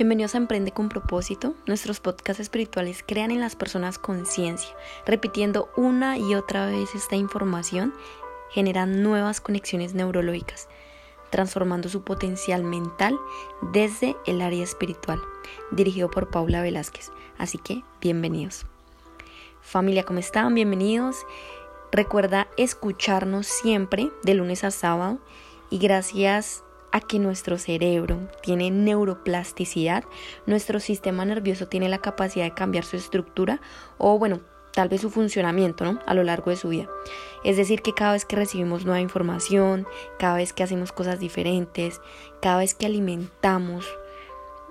Bienvenidos a Emprende con propósito. Nuestros podcasts espirituales crean en las personas conciencia. Repitiendo una y otra vez esta información, generan nuevas conexiones neurológicas, transformando su potencial mental desde el área espiritual. Dirigido por Paula Velázquez. Así que, bienvenidos. Familia, ¿cómo están? Bienvenidos. Recuerda escucharnos siempre de lunes a sábado y gracias a que nuestro cerebro tiene neuroplasticidad, nuestro sistema nervioso tiene la capacidad de cambiar su estructura o bueno, tal vez su funcionamiento, ¿no? A lo largo de su vida. Es decir, que cada vez que recibimos nueva información, cada vez que hacemos cosas diferentes, cada vez que alimentamos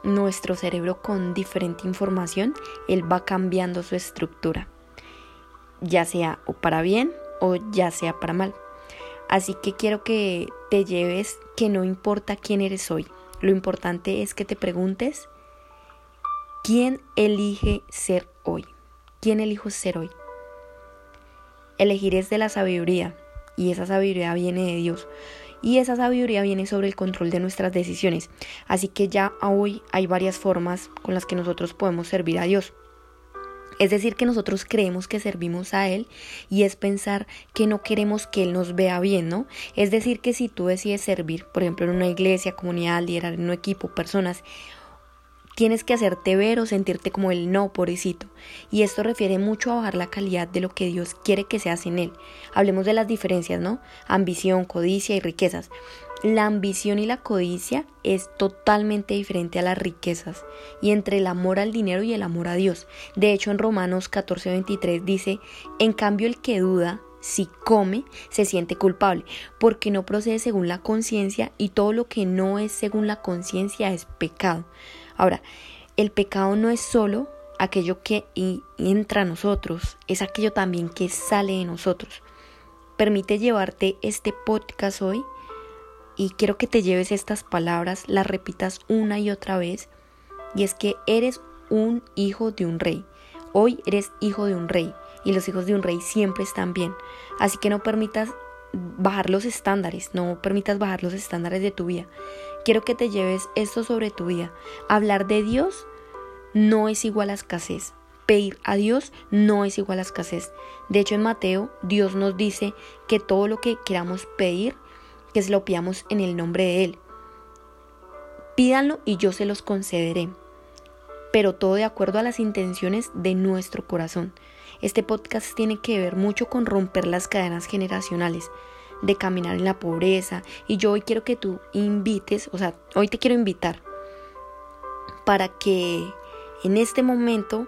nuestro cerebro con diferente información, él va cambiando su estructura, ya sea o para bien o ya sea para mal. Así que quiero que te lleves que no importa quién eres hoy. Lo importante es que te preguntes, ¿quién elige ser hoy? ¿Quién elijo ser hoy? Elegir es de la sabiduría y esa sabiduría viene de Dios. Y esa sabiduría viene sobre el control de nuestras decisiones. Así que ya hoy hay varias formas con las que nosotros podemos servir a Dios. Es decir, que nosotros creemos que servimos a Él y es pensar que no queremos que Él nos vea bien, ¿no? Es decir, que si tú decides servir, por ejemplo, en una iglesia, comunidad, liderar en un equipo, personas, tienes que hacerte ver o sentirte como el no, pobrecito. Y esto refiere mucho a bajar la calidad de lo que Dios quiere que seas en Él. Hablemos de las diferencias, ¿no? Ambición, codicia y riquezas. La ambición y la codicia es totalmente diferente a las riquezas y entre el amor al dinero y el amor a Dios. De hecho, en Romanos 14:23 dice, en cambio el que duda, si come, se siente culpable, porque no procede según la conciencia y todo lo que no es según la conciencia es pecado. Ahora, el pecado no es solo aquello que entra a nosotros, es aquello también que sale de nosotros. Permite llevarte este podcast hoy y quiero que te lleves estas palabras, las repitas una y otra vez, y es que eres un hijo de un rey. Hoy eres hijo de un rey y los hijos de un rey siempre están bien. Así que no permitas bajar los estándares, no permitas bajar los estándares de tu vida. Quiero que te lleves esto sobre tu vida. Hablar de Dios no es igual a escasez. Pedir a Dios no es igual a escasez. De hecho, en Mateo, Dios nos dice que todo lo que queramos pedir, que se lo pidamos en el nombre de Él. Pídanlo y yo se los concederé, pero todo de acuerdo a las intenciones de nuestro corazón. Este podcast tiene que ver mucho con romper las cadenas generacionales, de caminar en la pobreza, y yo hoy quiero que tú invites, o sea, hoy te quiero invitar para que en este momento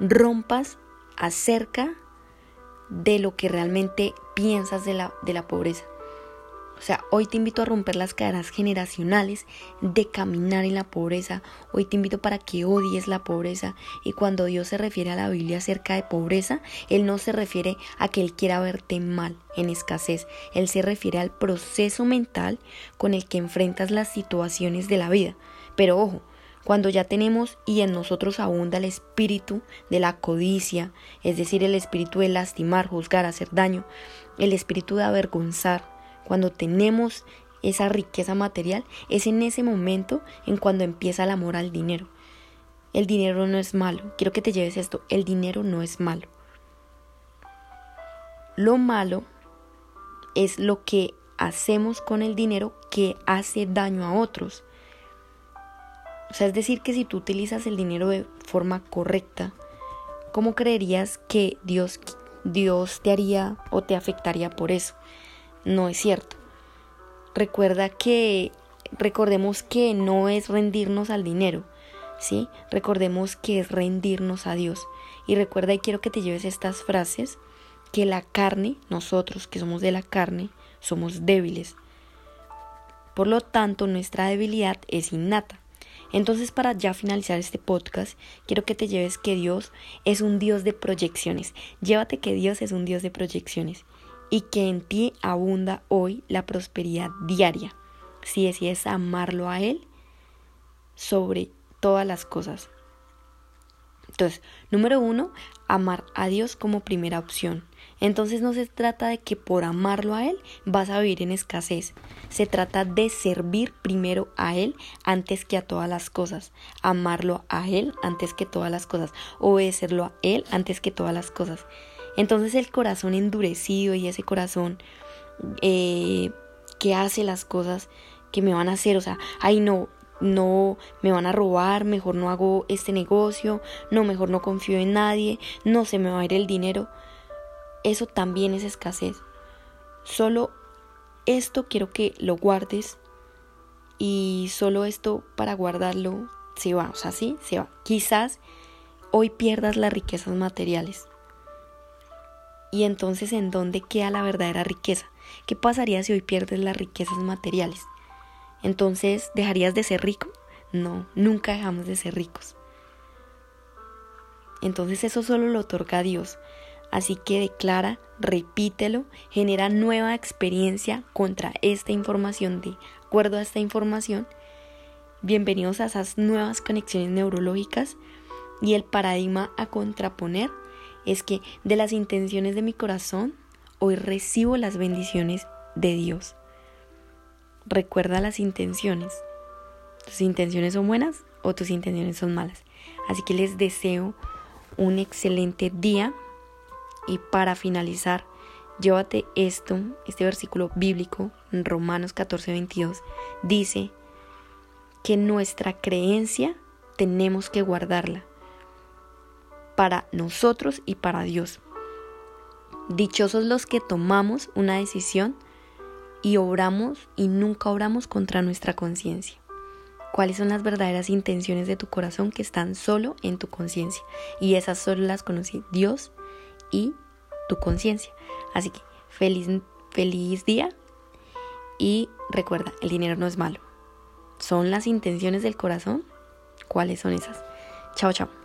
rompas acerca de lo que realmente piensas de la, de la pobreza. O sea, hoy te invito a romper las cadenas generacionales de caminar en la pobreza. Hoy te invito para que odies la pobreza. Y cuando Dios se refiere a la Biblia acerca de pobreza, Él no se refiere a que Él quiera verte mal, en escasez. Él se refiere al proceso mental con el que enfrentas las situaciones de la vida. Pero ojo, cuando ya tenemos y en nosotros abunda el espíritu de la codicia, es decir, el espíritu de lastimar, juzgar, hacer daño, el espíritu de avergonzar, cuando tenemos esa riqueza material, es en ese momento en cuando empieza el amor al dinero. El dinero no es malo. Quiero que te lleves esto. El dinero no es malo. Lo malo es lo que hacemos con el dinero que hace daño a otros. O sea, es decir, que si tú utilizas el dinero de forma correcta, ¿cómo creerías que Dios, Dios te haría o te afectaría por eso? No es cierto. Recuerda que, recordemos que no es rendirnos al dinero, ¿sí? Recordemos que es rendirnos a Dios. Y recuerda, y quiero que te lleves estas frases, que la carne, nosotros que somos de la carne, somos débiles. Por lo tanto, nuestra debilidad es innata. Entonces, para ya finalizar este podcast, quiero que te lleves que Dios es un Dios de proyecciones. Llévate que Dios es un Dios de proyecciones y que en ti abunda hoy la prosperidad diaria, si decides amarlo a Él sobre todas las cosas. Entonces, número uno, amar a Dios como primera opción. Entonces no se trata de que por amarlo a Él vas a vivir en escasez. Se trata de servir primero a Él antes que a todas las cosas. Amarlo a Él antes que todas las cosas. Obedecerlo a Él antes que todas las cosas. Entonces el corazón endurecido y ese corazón eh, que hace las cosas que me van a hacer, o sea, ay no, no me van a robar, mejor no hago este negocio, no, mejor no confío en nadie, no se me va a ir el dinero. Eso también es escasez. Solo esto quiero que lo guardes y solo esto para guardarlo se va, o sea, sí, se va. Quizás hoy pierdas las riquezas materiales. Y entonces, ¿en dónde queda la verdadera riqueza? ¿Qué pasaría si hoy pierdes las riquezas materiales? Entonces, ¿dejarías de ser rico? No, nunca dejamos de ser ricos. Entonces eso solo lo otorga Dios. Así que declara, repítelo, genera nueva experiencia contra esta información, de acuerdo a esta información. Bienvenidos a esas nuevas conexiones neurológicas y el paradigma a contraponer es que de las intenciones de mi corazón hoy recibo las bendiciones de Dios. Recuerda las intenciones. ¿Tus intenciones son buenas o tus intenciones son malas? Así que les deseo un excelente día y para finalizar, llévate esto, este versículo bíblico Romanos 14, 22, dice que nuestra creencia tenemos que guardarla para nosotros y para Dios. Dichosos los que tomamos una decisión y obramos y nunca obramos contra nuestra conciencia. ¿Cuáles son las verdaderas intenciones de tu corazón que están solo en tu conciencia? Y esas solo las conoce Dios y tu conciencia. Así que feliz, feliz día y recuerda, el dinero no es malo. Son las intenciones del corazón. ¿Cuáles son esas? Chao, chao.